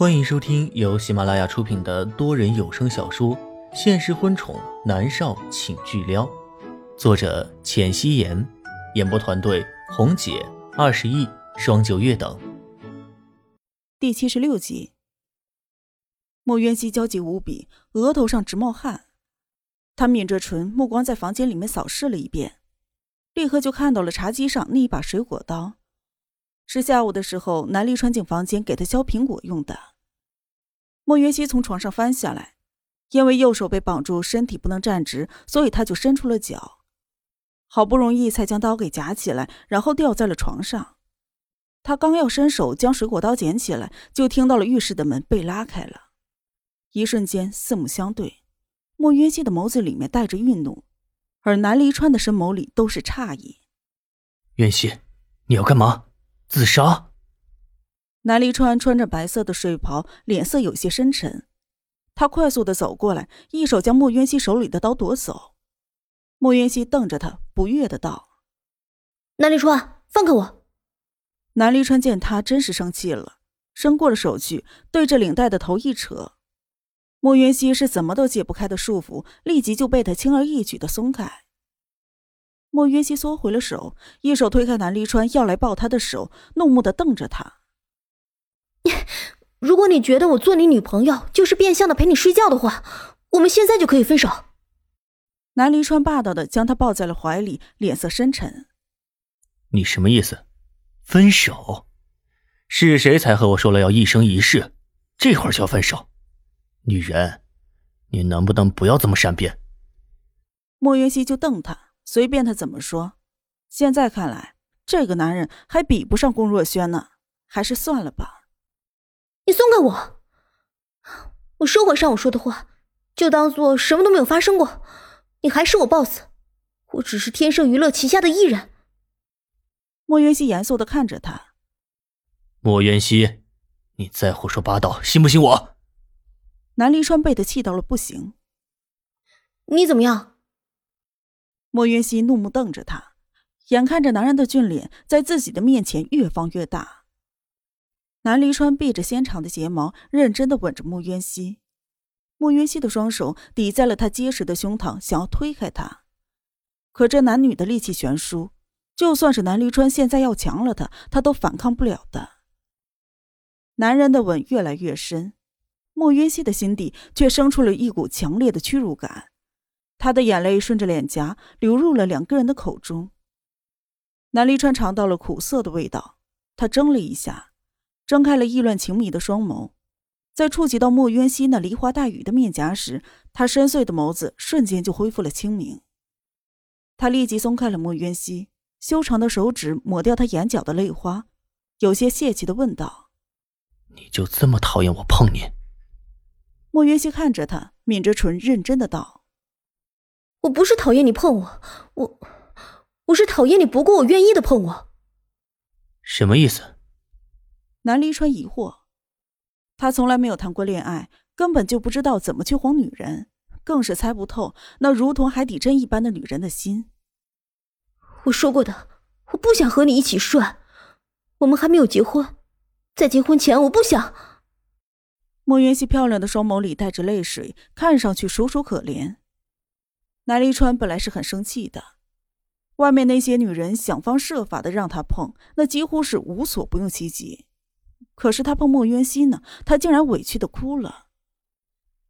欢迎收听由喜马拉雅出品的多人有声小说《现实婚宠男少请巨撩》，作者：浅汐颜，演播团队：红姐、二十亿、双九月等。第七十六集，莫渊熙焦急无比，额头上直冒汗。他抿着唇，目光在房间里面扫视了一遍，立刻就看到了茶几上那一把水果刀。是下午的时候，南离川进房间给他削苹果用的。莫云熙从床上翻下来，因为右手被绑住，身体不能站直，所以他就伸出了脚，好不容易才将刀给夹起来，然后吊在了床上。他刚要伸手将水果刀捡起来，就听到了浴室的门被拉开了。一瞬间，四目相对，莫云熙的眸子里面带着愠怒，而南离川的深眸里都是诧异。云熙，你要干嘛？自杀。南离川穿着白色的睡袍，脸色有些深沉。他快速的走过来，一手将莫渊熙手里的刀夺走。莫渊熙瞪着他，不悦的道：“南离川，放开我！”南离川见他真是生气了，伸过了手去，对着领带的头一扯。莫渊熙是怎么都解不开的束缚，立即就被他轻而易举的松开。莫云熙缩回了手，一手推开南离川要来抱他的手，怒目的瞪着他。如果你觉得我做你女朋友就是变相的陪你睡觉的话，我们现在就可以分手。南离川霸道的将他抱在了怀里，脸色深沉。你什么意思？分手？是谁才和我说了要一生一世？这会儿就要分手？女人，你能不能不要这么善变？莫云熙就瞪他。随便他怎么说，现在看来，这个男人还比不上龚若轩呢，还是算了吧。你松开我，我收回上午说的话，就当做什么都没有发生过。你还是我 boss，我只是天盛娱乐旗下的艺人。莫渊熙严肃的看着他。莫渊熙，你再胡说八道，信不信我？南离川被他气到了不行。你怎么样？莫云熙怒目瞪着他，眼看着男人的俊脸在自己的面前越放越大。南离川闭着纤长的睫毛，认真的吻着莫渊熙。莫渊熙的双手抵在了他结实的胸膛，想要推开他，可这男女的力气悬殊，就算是南离川现在要强了他，他都反抗不了的。男人的吻越来越深，莫渊熙的心底却生出了一股强烈的屈辱感。他的眼泪顺着脸颊流入了两个人的口中。南离川尝到了苦涩的味道，他怔了一下，睁开了意乱情迷的双眸，在触及到莫渊熙那梨花带雨的面颊时，他深邃的眸子瞬间就恢复了清明。他立即松开了莫渊熙，修长的手指抹掉他眼角的泪花，有些泄气的问道：“你就这么讨厌我碰你？”莫渊熙看着他，抿着唇，认真的道。我不是讨厌你碰我，我我是讨厌你不顾我愿意的碰我。什么意思？南离川疑惑，他从来没有谈过恋爱，根本就不知道怎么去哄女人，更是猜不透那如同海底针一般的女人的心。我说过的，我不想和你一起睡，我们还没有结婚，在结婚前我不想。莫云熙漂亮的双眸里带着泪水，看上去楚楚可怜。南离川本来是很生气的，外面那些女人想方设法的让他碰，那几乎是无所不用其极。可是他碰莫渊熙呢，他竟然委屈的哭了。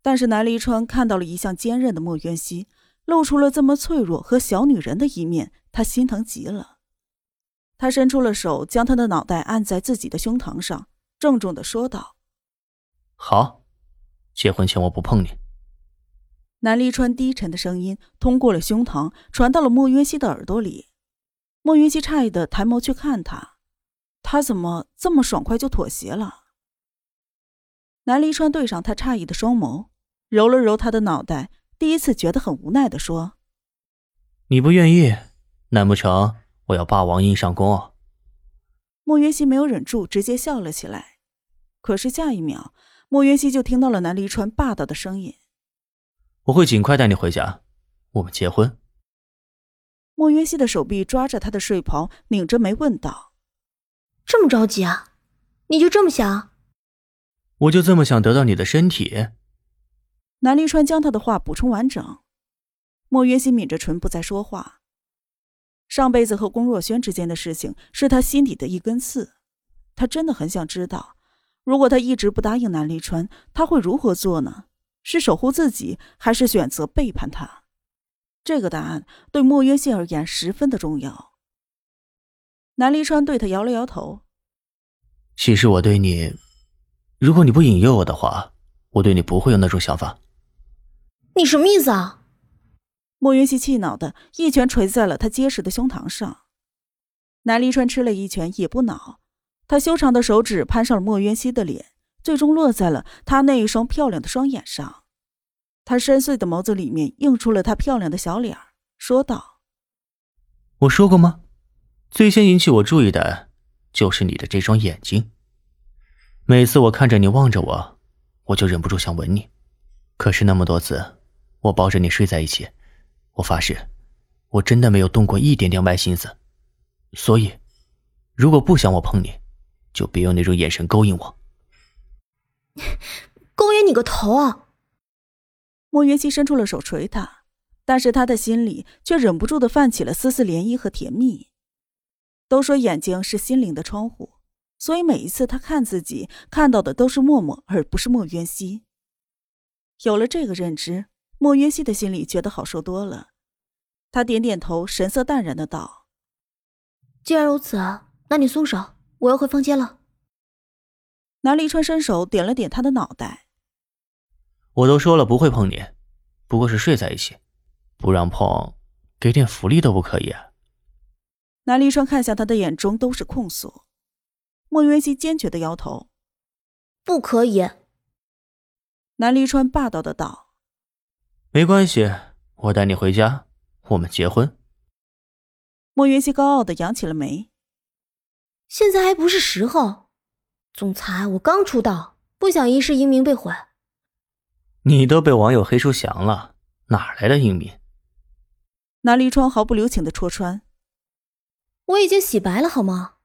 但是南离川看到了一向坚韧的莫渊熙，露出了这么脆弱和小女人的一面，他心疼极了。他伸出了手，将他的脑袋按在自己的胸膛上，郑重的说道：“好，结婚前我不碰你。”南离川低沉的声音通过了胸膛，传到了莫云熙的耳朵里。莫云熙诧异的抬眸去看他，他怎么这么爽快就妥协了？南离川对上他诧异的双眸，揉了揉他的脑袋，第一次觉得很无奈的说：“你不愿意，难不成我要霸王硬上弓？”莫云熙没有忍住，直接笑了起来。可是下一秒，莫云熙就听到了南离川霸道的声音。我会尽快带你回家，我们结婚。莫云熙的手臂抓着他的睡袍，拧着眉问道：“这么着急啊？你就这么想？”我就这么想得到你的身体？南离川将他的话补充完整。莫约西抿着唇不再说话。上辈子和龚若轩之间的事情是他心底的一根刺，他真的很想知道，如果他一直不答应南离川，他会如何做呢？是守护自己，还是选择背叛他？这个答案对莫约西而言十分的重要。南离川对他摇了摇头。其实我对你，如果你不引诱我的话，我对你不会有那种想法。你什么意思啊？莫云熙气恼的一拳捶在了他结实的胸膛上。南离川吃了一拳也不恼，他修长的手指攀上了莫云熙的脸，最终落在了他那一双漂亮的双眼上。他深邃的眸子里面映出了他漂亮的小脸，说道：“我说过吗？最先引起我注意的，就是你的这双眼睛。每次我看着你望着我，我就忍不住想吻你。可是那么多次，我抱着你睡在一起。”我发誓，我真的没有动过一点点歪心思，所以，如果不想我碰你，就别用那种眼神勾引我。勾引你个头啊！莫云熙伸出了手捶他，但是他的心里却忍不住的泛起了丝丝涟漪和甜蜜。都说眼睛是心灵的窗户，所以每一次他看自己看到的都是默默，而不是莫渊熙。有了这个认知。莫云熙的心里觉得好受多了，他点点头，神色淡然的道：“既然如此，那你松手，我要回房间了。”南离川伸手点了点他的脑袋：“我都说了不会碰你，不过是睡在一起，不让碰，给点福利都不可以。”南离川看向他的眼中都是控诉，莫云熙坚决的摇头：“不可以。”南离川霸道的道。没关系，我带你回家，我们结婚。莫云熙高傲的扬起了眉。现在还不是时候，总裁，我刚出道，不想一世英名被毁。你都被网友黑出翔了，哪来的英名？南离川毫不留情的戳穿。我已经洗白了，好吗？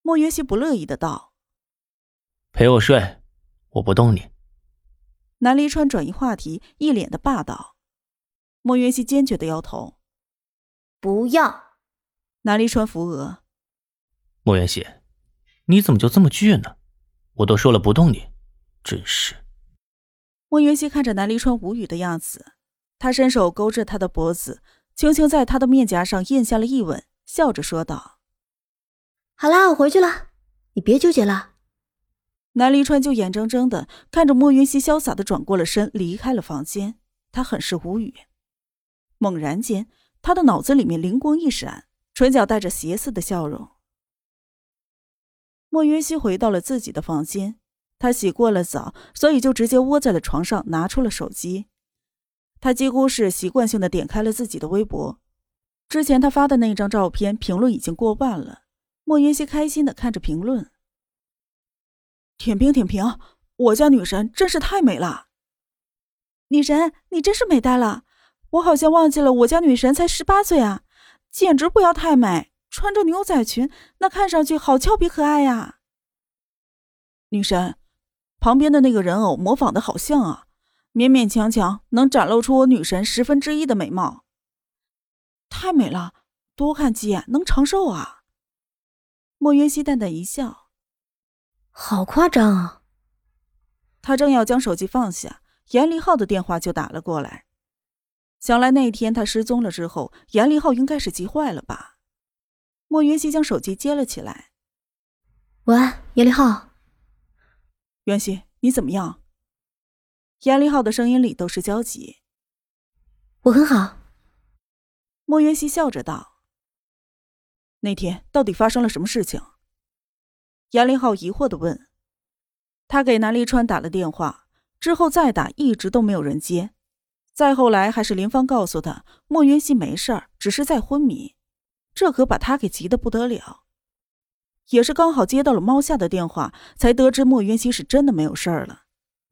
莫云熙不乐意的道。陪我睡，我不动你。南离川转移话题，一脸的霸道。莫云熙坚决的摇头：“不要。”南离川扶额：“莫云熙，你怎么就这么倔呢？我都说了不动你，真是。”莫云溪看着南离川无语的样子，他伸手勾着他的脖子，轻轻在他的面颊上印下了一吻，笑着说道：“好啦，我回去了，你别纠结了。”南离川就眼睁睁的看着莫云溪潇洒的转过了身，离开了房间。他很是无语。猛然间，他的脑子里面灵光一闪，唇角带着邪肆的笑容。莫云熙回到了自己的房间，他洗过了澡，所以就直接窝在了床上，拿出了手机。他几乎是习惯性的点开了自己的微博。之前他发的那张照片评论已经过万了。莫云熙开心的看着评论。舔屏舔屏，我家女神真是太美了。女神，你真是美呆了，我好像忘记了我家女神才十八岁啊，简直不要太美，穿着牛仔裙，那看上去好俏皮可爱呀。女神，旁边的那个人偶模仿的好像啊，勉勉强强能展露出我女神十分之一的美貌。太美了，多看几眼能长寿啊。莫云熙淡淡一笑。好夸张啊！他正要将手机放下，严立浩的电话就打了过来。想来那天他失踪了之后，严立浩应该是急坏了吧？莫云熙将手机接了起来。喂，严立浩。云熙，你怎么样？严立浩的声音里都是焦急。我很好。莫云熙笑着道：“那天到底发生了什么事情？”严立浩疑惑的问：“他给南立川打了电话，之后再打，一直都没有人接。再后来，还是林芳告诉他，莫云熙没事儿，只是在昏迷。这可把他给急得不得了。也是刚好接到了猫夏的电话，才得知莫云熙是真的没有事儿了。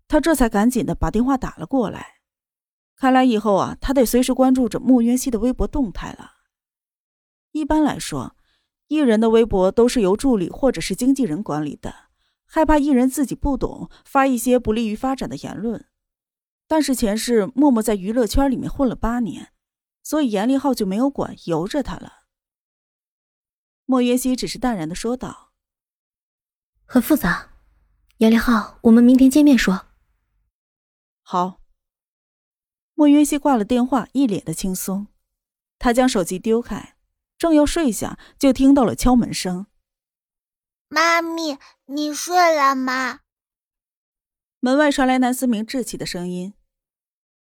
他这才赶紧的把电话打了过来。看来以后啊，他得随时关注着莫云熙的微博动态了。一般来说。”艺人的微博都是由助理或者是经纪人管理的，害怕艺人自己不懂，发一些不利于发展的言论。但是前世默默在娱乐圈里面混了八年，所以严立浩就没有管，由着他了。莫云熙只是淡然的说道：“很复杂，严立浩，我们明天见面说。”好。莫云熙挂了电话，一脸的轻松。他将手机丢开，正要睡下，就听到了敲门声。妈咪，你睡了吗？门外传来南思明稚气的声音。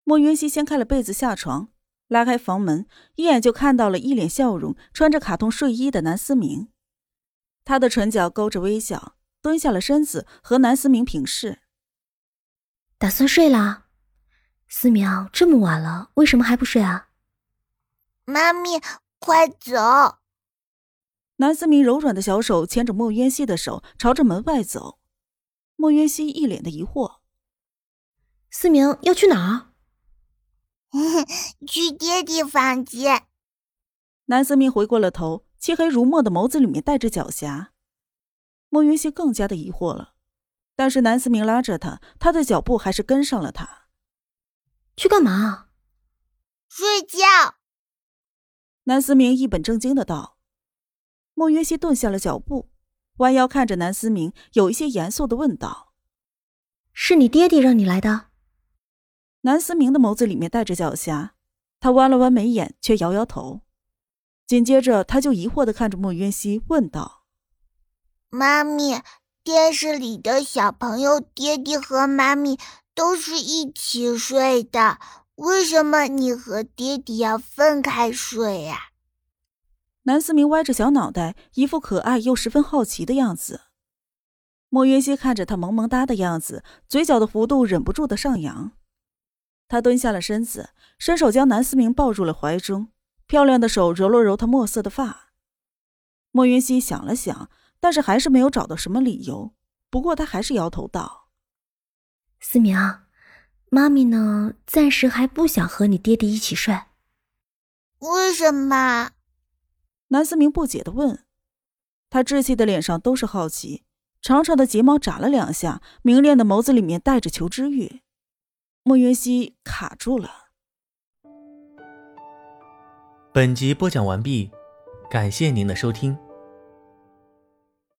莫云熙掀开了被子下床，拉开房门，一眼就看到了一脸笑容、穿着卡通睡衣的南思明。他的唇角勾着微笑，蹲下了身子和南思明平视。打算睡啦？思明，这么晚了，为什么还不睡啊？妈咪，快走！南思明柔软的小手牵着莫渊熙的手，朝着门外走。莫渊熙一脸的疑惑：“思明要去哪儿？”“ 去爹爹房间。”南思明回过了头，漆黑如墨的眸子里面带着狡黠。莫云熙更加的疑惑了，但是南思明拉着他，他的脚步还是跟上了他。去干嘛？睡觉。南思明一本正经的道。莫云熙顿下了脚步，弯腰看着南思明，有一些严肃的问道：“是你爹爹让你来的？”南思明的眸子里面带着狡黠，他弯了弯眉眼，却摇摇头。紧接着，他就疑惑的看着莫云熙，问道：“妈咪，电视里的小朋友，爹爹和妈咪都是一起睡的。”为什么你和爹爹要分开睡呀？南思明歪着小脑袋，一副可爱又十分好奇的样子。莫云熙看着他萌萌哒的样子，嘴角的弧度忍不住的上扬。他蹲下了身子，伸手将南思明抱入了怀中，漂亮的手揉了揉他墨色的发。莫云溪想了想，但是还是没有找到什么理由。不过他还是摇头道：“思明。”妈咪呢？暂时还不想和你爹爹一起睡。为什么？南思明不解的问。他稚气的脸上都是好奇，长长的睫毛眨了两下，明亮的眸子里面带着求知欲。莫云溪卡住了。本集播讲完毕，感谢您的收听。